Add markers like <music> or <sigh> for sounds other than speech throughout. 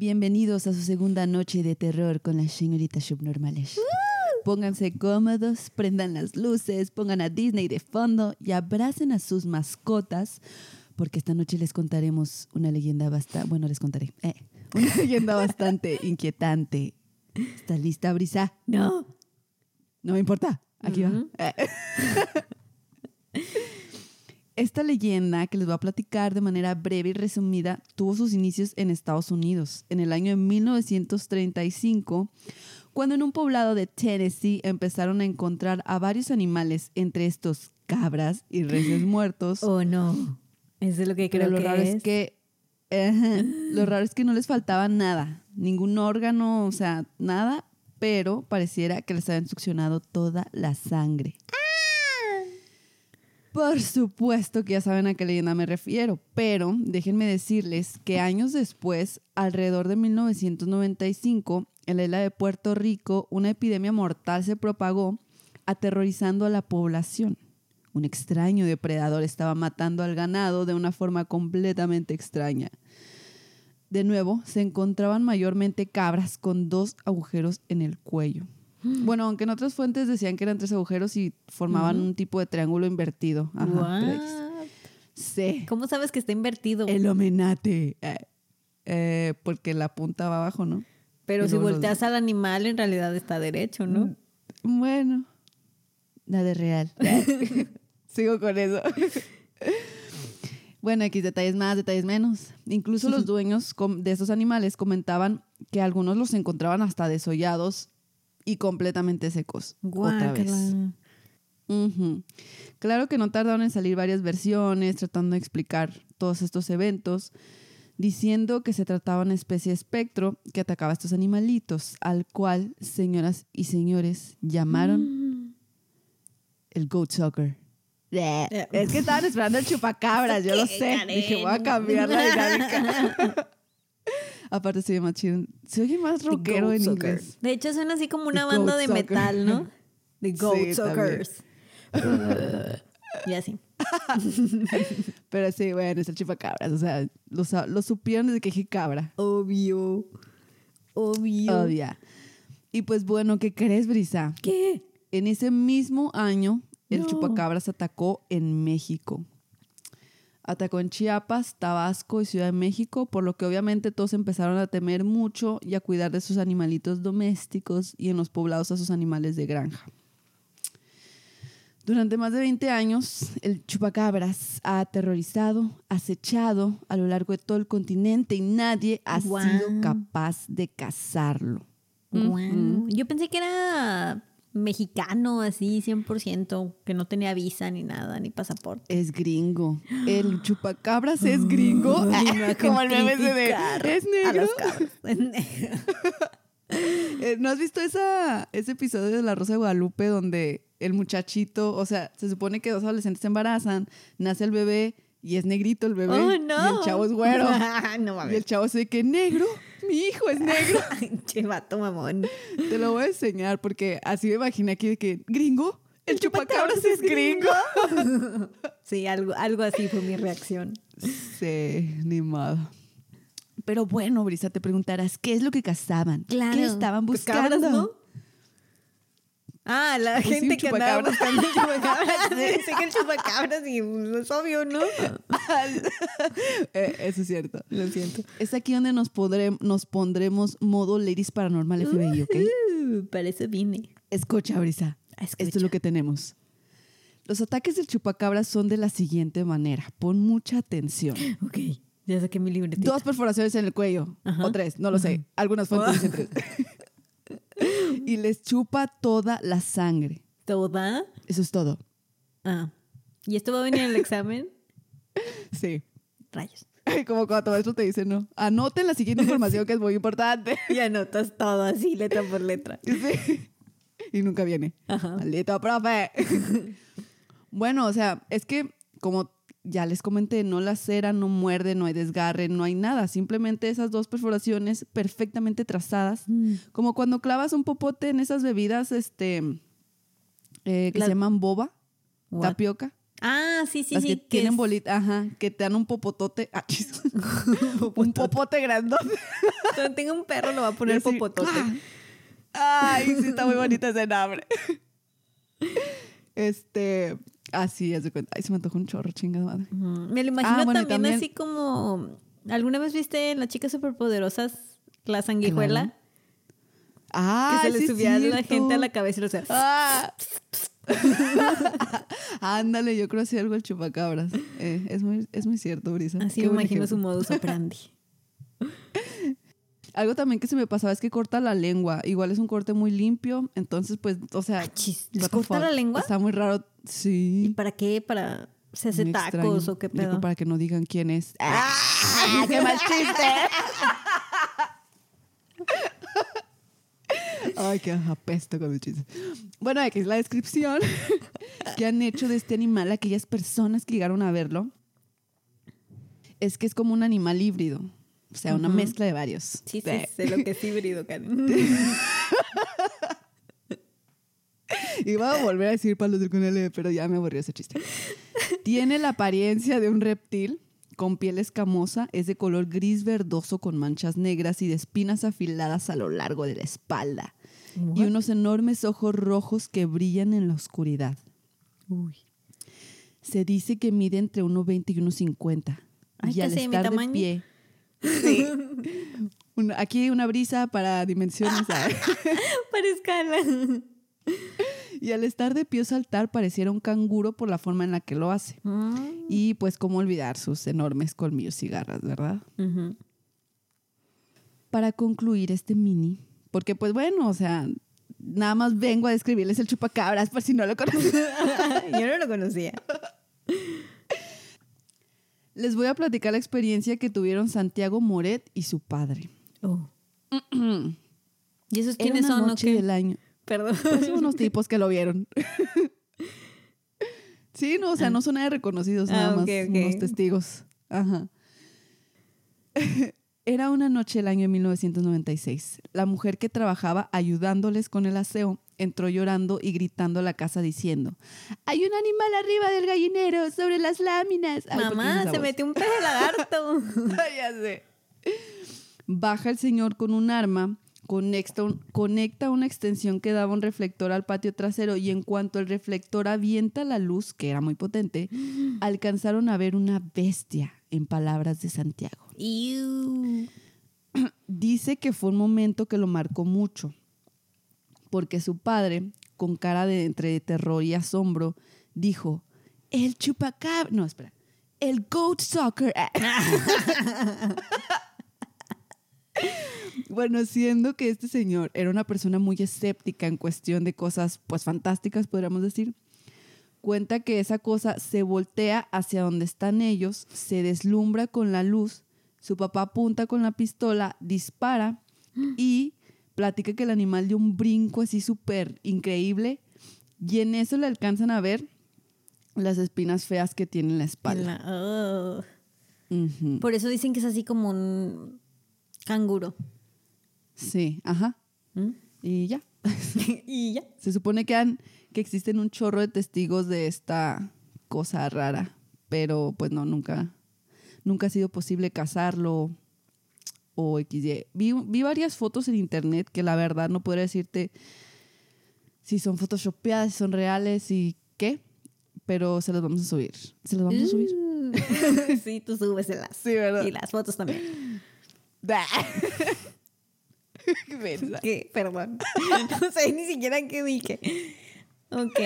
Bienvenidos a su segunda noche de terror con las señoritas subnormales. Pónganse cómodos, prendan las luces, pongan a Disney de fondo y abracen a sus mascotas, porque esta noche les contaremos una leyenda bastante, bueno, les contaré, eh, una <laughs> leyenda bastante inquietante. ¿Estás lista, Brisa? No. No me importa, aquí va. Eh. <laughs> Esta leyenda que les voy a platicar de manera breve y resumida tuvo sus inicios en Estados Unidos en el año de 1935, cuando en un poblado de Tennessee empezaron a encontrar a varios animales, entre estos cabras y reses <gasps> muertos. Oh, no. Eso es lo que Pero creo lo que raro es, es. que lo raro es que no les faltaba nada, ningún órgano, o sea, nada, pero pareciera que les habían succionado toda la sangre. Por supuesto que ya saben a qué leyenda me refiero, pero déjenme decirles que años después, alrededor de 1995, en la isla de Puerto Rico, una epidemia mortal se propagó, aterrorizando a la población. Un extraño depredador estaba matando al ganado de una forma completamente extraña. De nuevo, se encontraban mayormente cabras con dos agujeros en el cuello. Bueno, aunque en otras fuentes decían que eran tres agujeros y formaban un tipo de triángulo invertido. Ajá? Sí. ¿Cómo sabes que está invertido? El homenate. Eh, eh, porque la punta va abajo, ¿no? Pero y si los- volteas al animal, en realidad está derecho, ¿no? Bueno, nada de real. <laughs> Sigo con eso. bueno, X detalles más, detalles menos. Incluso los <laughs> dueños de estos animales comentaban que algunos los encontraban hasta desollados y completamente secos. Otra vez. Guácala. Claro que no tardaron en salir varias versiones tratando de explicar todos estos eventos, diciendo que se trataba de una especie de espectro que atacaba a estos animalitos, al cual, señoras y señores, llamaron el goat sucker. Es que estaban esperando el chupacabras, yo lo ¿Qué, sé. Dije, voy a cambiar la dinámica. <laughs> Aparte se oye más chido. Se oye más rockero en Sucker. inglés. De hecho, suena así como una The banda de metal, ¿no? <laughs> The Goat Sí. Suckers. <laughs> y así. <laughs> Pero sí, bueno, es el chupacabras. O sea, lo supieron desde que dije cabra. Obvio. Obvio. Obvia. Y pues bueno, ¿qué crees, Brisa? ¿Qué? En ese mismo año, el No. chupacabras atacó en México. Atacó en Chiapas, Tabasco y Ciudad de México, por lo que obviamente todos empezaron a temer mucho y a cuidar de sus animalitos domésticos y en los poblados a sus animales de granja. Durante más de 20 años, el chupacabras ha aterrorizado, acechado a lo largo de todo el continente y nadie ha sido capaz de cazarlo. Yo pensé que era mexicano, así, 100%, que no tenía visa ni nada, ni pasaporte. Es gringo. El chupacabras es gringo. A <laughs> Como el meme de, ¿Es negro? <laughs> Eh, ¿No has visto esa, ese episodio de La Rosa de Guadalupe donde el muchachito, o sea, se supone que dos adolescentes se embarazan, nace el bebé y es negrito el bebé Oh, y no. el chavo es güero? <laughs> no y el chavo se que negro, mi hijo es negro. <laughs> Che, vato mamón. Te lo voy a enseñar porque así me imaginé aquí de que, gringo, el chupacabras es gringo. <laughs> Sí, algo, algo así fue mi reacción. Sí, ni modo. Pero bueno, Brisa, te preguntarás, ¿qué es lo que cazaban? ¿Qué estaban Pues buscando? cabras, ¿no? Ah, la Pues sí, gente un que andaba chupacabras. buscando chupacabras. <laughs> Dice que el chupacabras y es obvio, ¿no? Eh, eso es cierto. Lo siento. Es aquí donde nos, podré- nos pondremos modo Ladies Paranormal FBI, ¿ok? Uh, para eso vine. Escucha, Brisa. Escucha. Esto es lo que tenemos. Los ataques del chupacabra son de la siguiente manera. Pon mucha atención. Ok, ya saqué mi libretita. Dos perforaciones en el cuello. Ajá. O tres, no lo sé. Algunas fuentes dicen tres. <laughs> y les chupa toda la sangre. ¿Toda? Eso es todo. Ah. ¿Y esto va a venir en el examen? <laughs> Sí. Rayos. Como cuando tu maestro te dice, no. Anoten la siguiente <laughs> información que es muy importante. Y anotas todo así, letra por letra. <laughs> Sí. Y nunca viene. Ajá. Maldito profe. bueno, o sea, es que como ya les comenté, no la cera, no muerde, no hay desgarre, no hay nada. Simplemente esas dos perforaciones perfectamente trazadas. Mm. Como cuando clavas un popote en esas bebidas este, eh, que La- se llaman boba, What? tapioca. Ah, sí, sí, Las sí. que tienen es- bolita, ajá, que te dan un popotote. Ah, <laughs> un popote grandote. Cuando tenga un perro lo va a poner popotote. Ay, sí, está muy bonita ese nombre. <laughs> Este, así, es de cuenta. Ay, se me antojó un chorro, chingada madre. Me lo imagino Ah, bueno, y también, también- así como... ¿Alguna vez viste en las chicas superpoderosas la sanguijuela? Ah, que se le sí subía a la gente a la cabeza y lo hacía... Ah. <laughs> Ándale, yo creo que sí algo el chupacabras. Eh, es, muy, es muy cierto, Brisa. Así me imagino su modus operandi. <laughs> Algo también que se me pasaba es que corta la lengua. Igual es un corte muy limpio. Entonces, pues, o sea. Chis, what ¿Les corta la lengua? Está muy raro. ¿Y Sí. para qué? ¿Para... ¿Se hace muy tacos extraño. o qué pedo? Para que no digan quién es. <laughs> ¡Ah! ¡Qué mal chiste! <laughs> Ay, qué apesto con mis chistes. Bueno, aquí es la descripción <laughs> que han hecho de este animal aquellas personas que llegaron a verlo. Es que es como un animal híbrido. O sea, una mezcla de varios. Sí, sí, sé lo que es híbrido, Karen. <laughs> Iba a volver a decir palos con L, pero ya me aburrió ese chiste. Tiene la apariencia de un reptil con piel escamosa, es de color gris verdoso con manchas negras y de espinas afiladas a lo largo de la espalda. Y unos enormes ojos rojos que brillan en la oscuridad. Uy. Se dice que mide entre 1,20 y 1,50. Ay, y al estar de tamaño. pie. Sí. <laughs> Aquí una brisa para dimensiones. <laughs> Para escala. <laughs> y al estar de pie saltar pareciera un canguro por la forma en la que lo hace. Y pues cómo olvidar sus enormes colmillos y garras, ¿verdad? Para concluir este mini, porque pues bueno, o sea, nada más vengo a describirles el chupacabras por si no lo conocen. Yo no lo conocía. Les voy a platicar la experiencia que tuvieron Santiago Moret y su padre. Oh. <clears throat> ¿Y esos Era quiénes una son o noche qué? del año. Perdón. Pues unos <laughs> tipos que lo vieron. <laughs> sí, no, o sea, no son nada reconocidos, Ah, nada más ok, ok. unos testigos. Ajá. <laughs> Era una noche del año de 1996. La mujer que trabajaba ayudándoles con el aseo entró llorando y gritando a la casa diciendo: Hay un animal arriba del gallinero, sobre las láminas. Ay, ¿por qué hice Mamá, se voz? metió un pez de lagarto. <laughs> ya sé. Baja el señor con un arma, conecta, un- conecta una extensión que daba un reflector al patio trasero y en cuanto el reflector avienta la luz, que era muy potente, <gasps> alcanzaron a ver una bestia, en palabras de Santiago. <clears throat> Dice que fue un momento que lo marcó mucho, porque su padre, con cara de terror y asombro, dijo, el chupacabra, no, espera, el goat soccer. <laughs> bueno, siendo que este señor era una persona muy escéptica en cuestión de cosas, pues fantásticas, podríamos decir, cuenta que esa cosa se voltea hacia donde están ellos, se deslumbra con la luz, su papá apunta con la pistola, dispara y platica que el animal dio un brinco así súper increíble y en eso le alcanzan a ver las espinas feas que tiene en la espalda. La- oh. Por eso dicen que es así como un canguro. Sí, ajá. ¿Mm? Y ya. <laughs> y ya. Se supone que, han, que existen un chorro de testigos de esta cosa rara, pero pues no, nunca, nunca ha sido posible cazarlo o XY. Vi, vi varias fotos en internet que la verdad no podría decirte si son photoshopeadas, si son reales y qué, pero se las vamos a subir. Se las vamos a subir. Uh. <laughs> sí, tú súbeselas. Sí, ¿verdad? Y las fotos también. <laughs> Qué. Perdón. <laughs> No sé ni siquiera qué dije. Ok.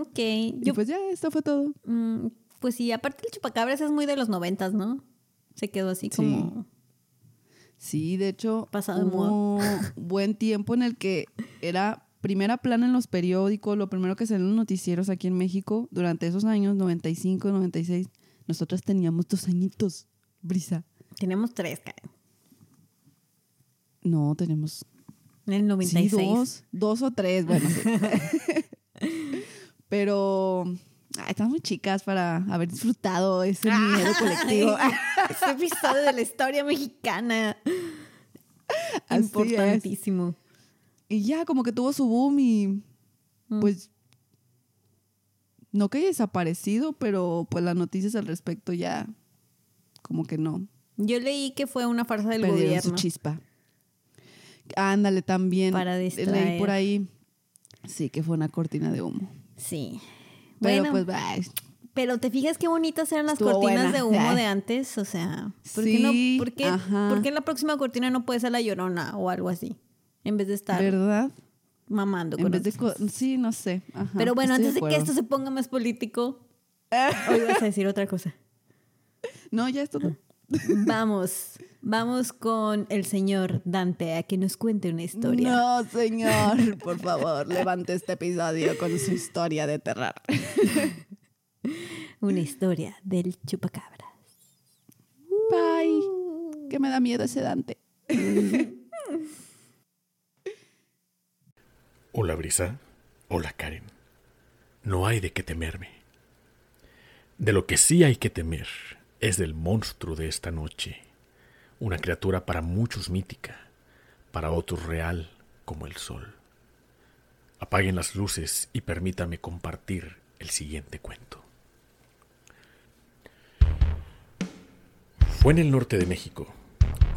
Ok. Y Yo, pues ya, esto fue todo. mm, pues sí, aparte el chupacabras es muy de los noventas, ¿no? Se quedó así Sí. como... Sí, de hecho, Pasado hubo buen tiempo en el que era primera plana en los periódicos, lo primero que salió en los noticieros aquí en México durante esos años, 95, 96. Nosotras teníamos dos añitos, Brisa. Tenemos tres, Karen. No, tenemos En el sí, 96. dos, dos o tres, bueno. sí. <laughs> Pero ay, están muy chicas para haber disfrutado ese miedo colectivo. <laughs> Ese episodio de la historia mexicana. Así es. Importantísimo. Y ya como que tuvo su boom y Mm. pues No que haya desaparecido, pero pues las noticias al respecto ya como que no. Yo leí que fue una farsa del Perdieron gobierno. su chispa. Ándale también. Para Leí distraer. por ahí. Sí, que fue una cortina de humo. Sí. Pero Bueno, pues, ay, pero te fijas qué bonitas eran las Estuvo cortinas buena. de humo Ay. de antes, o sea, ¿por Sí, qué no? ¿Por qué, por qué en la próxima cortina no puede ser la llorona o algo así? En vez de estar ¿verdad? mamando En con vez de... Sí, no sé. Ajá, Pero bueno, antes de que esto se ponga más político, <laughs> hoy vas a decir otra cosa. No, ya esto no. Vamos, vamos con el señor Dante a que nos cuente una historia. No, señor, por favor, levante este episodio con su historia de terror. Una historia del chupacabra. Bye. Que me da miedo ese Dante. Hola Brisa, hola Karen. No hay de qué temerme. De lo que sí hay que temer es del monstruo de esta noche, una criatura para muchos mítica, para otros real como el sol. Apaguen las luces y permítame compartir el siguiente cuento. Fue en el norte de México,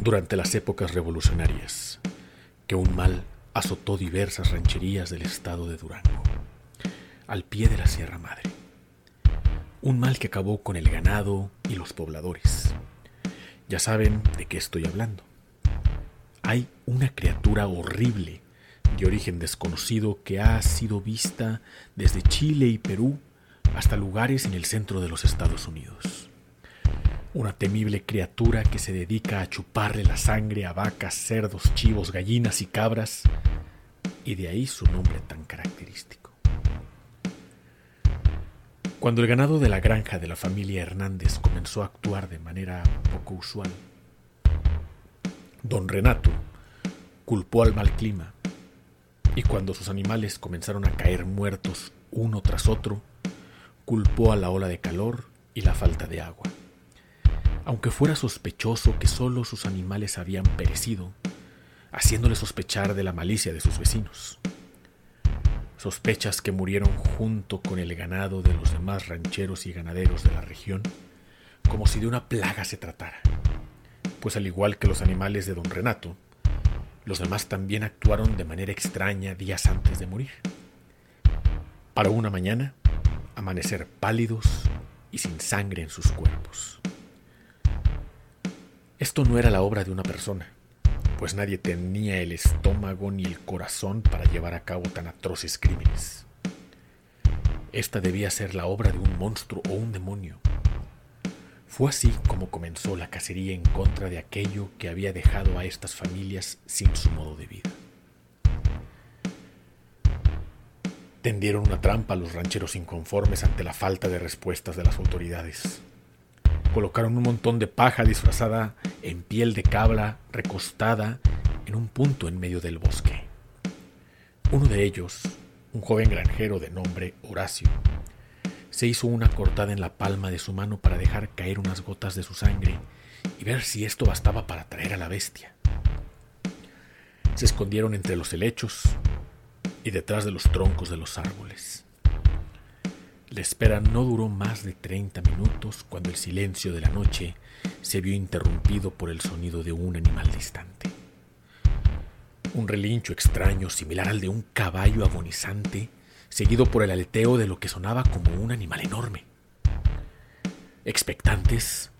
durante las épocas revolucionarias, que un mal azotó diversas rancherías del estado de Durango, al pie de la Sierra Madre. Un mal que acabó con el ganado y los pobladores. Ya saben de qué estoy hablando. Hay una criatura horrible de origen desconocido que ha sido vista desde Chile y Perú hasta lugares en el centro de los Estados Unidos. Una temible criatura que se dedica a chuparle la sangre a vacas, cerdos, chivos, gallinas y cabras, y de ahí su nombre tan característico. Cuando el ganado de la granja de la familia Hernández comenzó a actuar de manera poco usual, don Renato culpó al mal clima, y cuando sus animales comenzaron a caer muertos uno tras otro, culpó a la ola de calor y la falta de agua aunque fuera sospechoso que solo sus animales habían perecido, haciéndole sospechar de la malicia de sus vecinos. Sospechas que murieron junto con el ganado de los demás rancheros y ganaderos de la región, como si de una plaga se tratara, pues al igual que los animales de don Renato, los demás también actuaron de manera extraña días antes de morir. Para una mañana, amanecer pálidos y sin sangre en sus cuerpos. Esto no era la obra de una persona, pues nadie tenía el estómago ni el corazón para llevar a cabo tan atroces crímenes. Esta debía ser la obra de un monstruo o un demonio. Fue así como comenzó la cacería en contra de aquello que había dejado a estas familias sin su modo de vida. Tendieron una trampa a los rancheros inconformes ante la falta de respuestas de las autoridades colocaron un montón de paja disfrazada en piel de cabra recostada en un punto en medio del bosque. Uno de ellos, un joven granjero de nombre Horacio, se hizo una cortada en la palma de su mano para dejar caer unas gotas de su sangre y ver si esto bastaba para atraer a la bestia. Se escondieron entre los helechos y detrás de los troncos de los árboles. La espera no duró más de 30 minutos cuando el silencio de la noche se vio interrumpido por el sonido de un animal distante. Un relincho extraño similar al de un caballo agonizante, seguido por el aleteo de lo que sonaba como un animal enorme. Expectantes,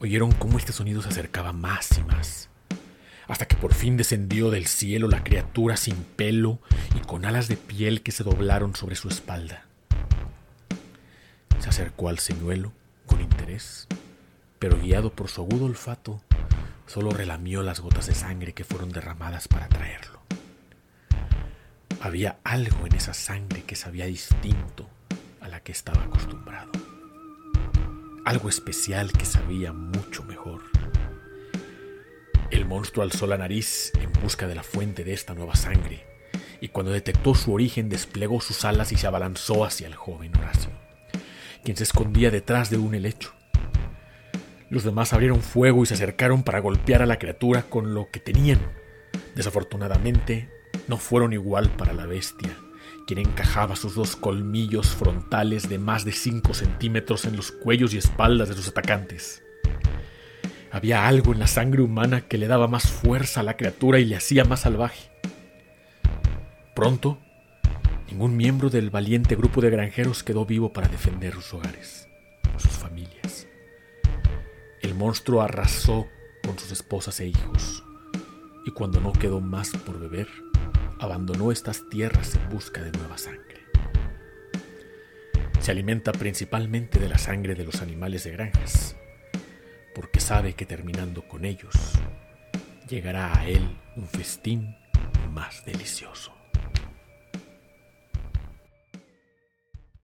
oyeron cómo este sonido se acercaba más y más, hasta que por fin descendió del cielo la criatura sin pelo y con alas de piel que se doblaron sobre su espalda. Acercó al señuelo con interés, pero guiado por su agudo olfato, solo relamió las gotas de sangre que fueron derramadas para traerlo. Había algo en esa sangre que sabía distinto a la que estaba acostumbrado. Algo especial que sabía mucho mejor. El monstruo alzó la nariz en busca de la fuente de esta nueva sangre, y cuando detectó su origen desplegó sus alas y se abalanzó hacia el joven Horacio quien se escondía detrás de un helecho. Los demás abrieron fuego y se acercaron para golpear a la criatura con lo que tenían. Desafortunadamente, no fueron igual para la bestia, quien encajaba sus dos colmillos frontales de más de 5 centímetros en los cuellos y espaldas de sus atacantes. Había algo en la sangre humana que le daba más fuerza a la criatura y le hacía más salvaje. Pronto, ningún miembro del valiente grupo de granjeros quedó vivo para defender sus hogares, sus familias. El monstruo arrasó con sus esposas e hijos, y cuando no quedó más por beber, abandonó estas tierras en busca de nueva sangre. Se alimenta principalmente de la sangre de los animales de granjas, porque sabe que terminando con ellos, llegará a él un festín más delicioso.